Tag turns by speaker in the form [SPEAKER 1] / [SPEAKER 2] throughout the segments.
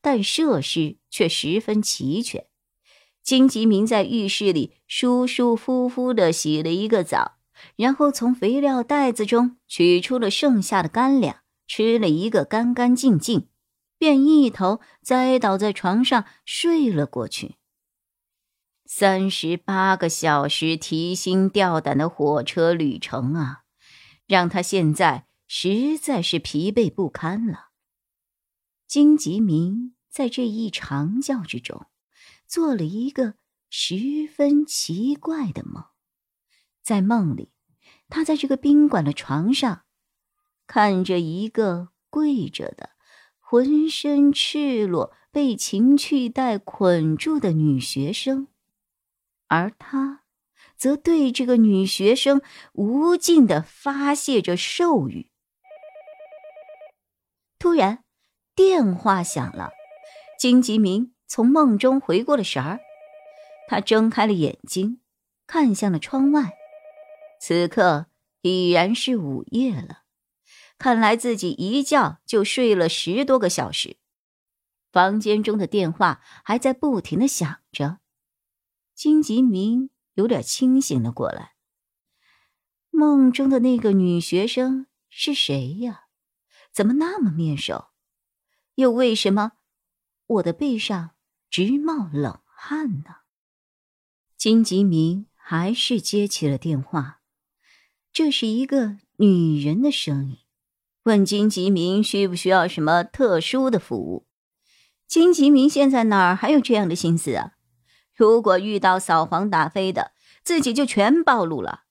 [SPEAKER 1] 但设施却十分齐全。金吉明在浴室里舒舒服服的洗了一个澡，然后从肥料袋子中取出了剩下的干粮，吃了一个干干净净，便一头栽倒在床上睡了过去。三十八个小时提心吊胆的火车旅程啊，让他现在实在是疲惫不堪了。金吉明。在这一长觉之中，做了一个十分奇怪的梦。在梦里，他在这个宾馆的床上，看着一个跪着的、浑身赤裸、被情趣带捆住的女学生，而他则对这个女学生无尽的发泄着兽欲。突然，电话响了。金吉明从梦中回过了神儿，他睁开了眼睛，看向了窗外。此刻已然是午夜了，看来自己一觉就睡了十多个小时。房间中的电话还在不停的响着，金吉明有点清醒了过来。梦中的那个女学生是谁呀？怎么那么面熟？又为什么？我的背上直冒冷汗呢。金吉明还是接起了电话，这是一个女人的声音，问金吉明需不需要什么特殊的服务。金吉明现在哪儿还有这样的心思啊？如果遇到扫黄打非的，自己就全暴露了。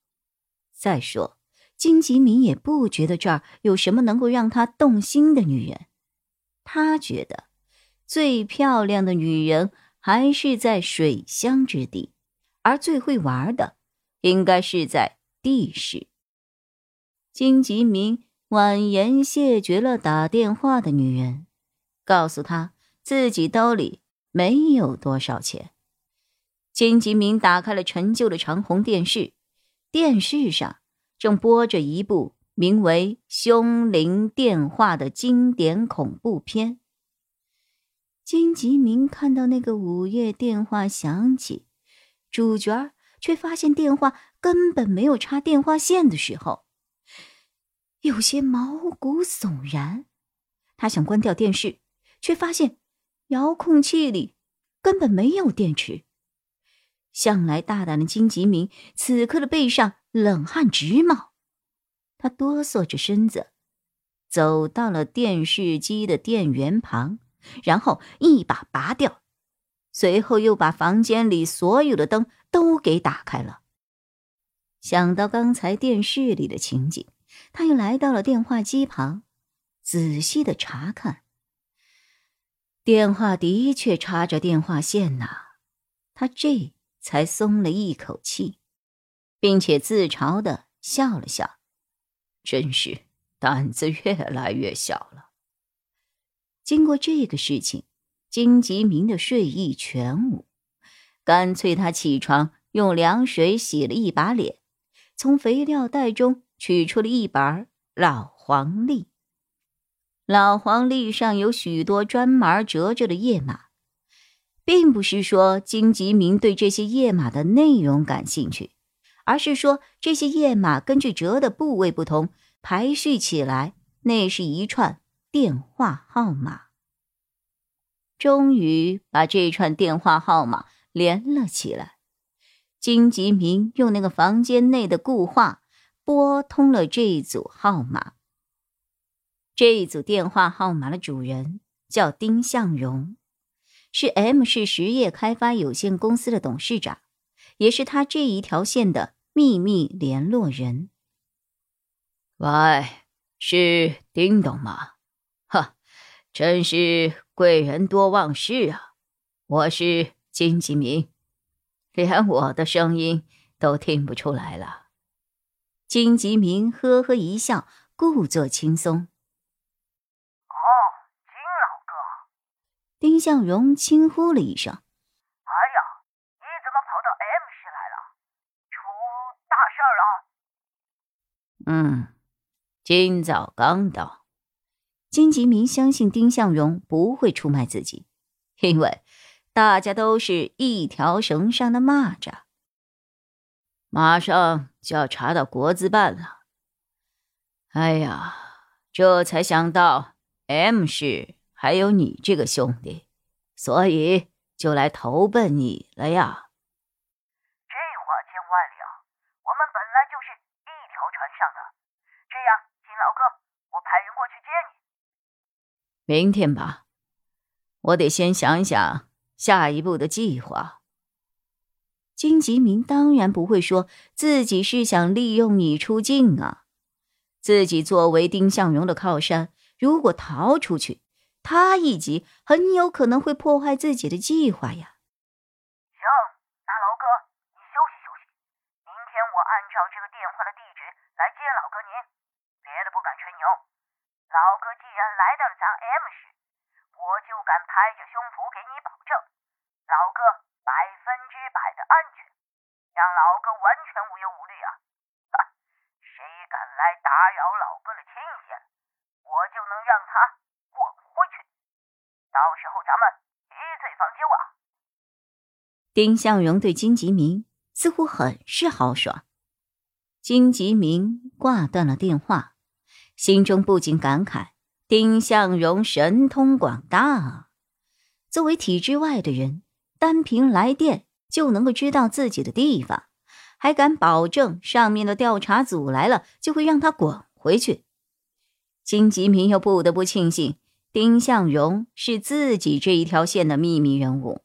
[SPEAKER 1] 再说，金吉明也不觉得这儿有什么能够让他动心的女人，他觉得。最漂亮的女人还是在水乡之地，而最会玩的应该是在地市。金吉明婉言谢绝了打电话的女人，告诉她自己兜里没有多少钱。金吉明打开了陈旧的长虹电视，电视上正播着一部名为《凶灵电话》的经典恐怖片。金吉明看到那个午夜电话响起，主角却发现电话根本没有插电话线的时候，有些毛骨悚然。他想关掉电视，却发现遥控器里根本没有电池。向来大胆的金吉明此刻的背上冷汗直冒，他哆嗦着身子，走到了电视机的电源旁。然后一把拔掉，随后又把房间里所有的灯都给打开了。想到刚才电视里的情景，他又来到了电话机旁，仔细的查看。电话的确插着电话线呐，他这才松了一口气，并且自嘲的笑了笑，真是胆子越来越小了。经过这个事情，金吉明的睡意全无，干脆他起床用凉水洗了一把脸，从肥料袋中取出了一本老黄历。老黄历上有许多专门折着的页码，并不是说金吉明对这些页码的内容感兴趣，而是说这些页码根据折的部位不同，排序起来，那是一串。电话号码，终于把这串电话号码连了起来。金吉明用那个房间内的固话拨通了这一组号码。这一组电话号码的主人叫丁向荣，是 M 市实业开发有限公司的董事长，也是他这一条线的秘密联络人。
[SPEAKER 2] 喂，是叮咚吗？
[SPEAKER 1] 哈真是贵人多忘事啊！我是金吉明，连我的声音都听不出来了。金吉明呵呵一笑，故作轻松。
[SPEAKER 2] 哦，金老哥！
[SPEAKER 1] 丁向荣轻呼了一声：“
[SPEAKER 2] 哎呀，你怎么跑到 M 市来了？出大事
[SPEAKER 1] 了？”嗯，今早刚到。金吉明相信丁向荣不会出卖自己，因为大家都是一条绳上的蚂蚱。马上就要查到国资办了。哎呀，这才想到 M 市还有你这个兄弟，所以就来投奔你了呀。
[SPEAKER 2] 这话千万了，我们本来就是一条船上的。这样，金老哥，我派人过去接你。
[SPEAKER 1] 明天吧，我得先想想下一步的计划。金吉明当然不会说自己是想利用你出境啊，自己作为丁向荣的靠山，如果逃出去，他一急很有可能会破坏自己的计划呀。
[SPEAKER 2] 行，那老哥你休息休息，明天我按照这个电话的地址来接老哥您，别的不敢吹牛。老哥，既然来到了咱 M 市，我就敢拍着胸脯给你保证，老哥百分之百的安全，让老哥完全无忧无虑啊！谁敢来打扰老哥的清闲，我就能让他滚回去。到时候咱们一醉方休啊！
[SPEAKER 1] 丁向荣对金吉明似乎很是豪爽。金吉明挂断了电话。心中不禁感慨：丁向荣神通广大啊！作为体制外的人，单凭来电就能够知道自己的地方，还敢保证上面的调查组来了就会让他滚回去。金吉明又不得不庆幸，丁向荣是自己这一条线的秘密人物，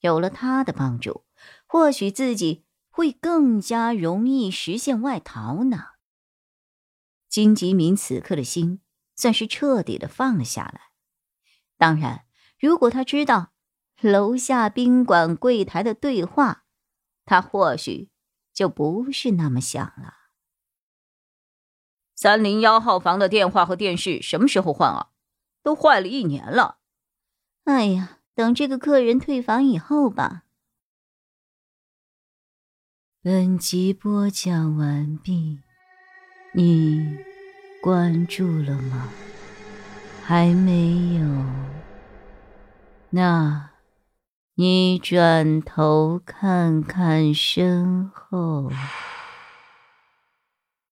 [SPEAKER 1] 有了他的帮助，或许自己会更加容易实现外逃呢。金吉明此刻的心算是彻底的放了下来。当然，如果他知道楼下宾馆柜台的对话，他或许就不是那么想了。三零幺号房的电话和电视什么时候换啊？都坏了一年了。哎呀，等这个客人退房以后吧。本集播讲完毕。你关注了吗？还没有？那，你转头看看身后。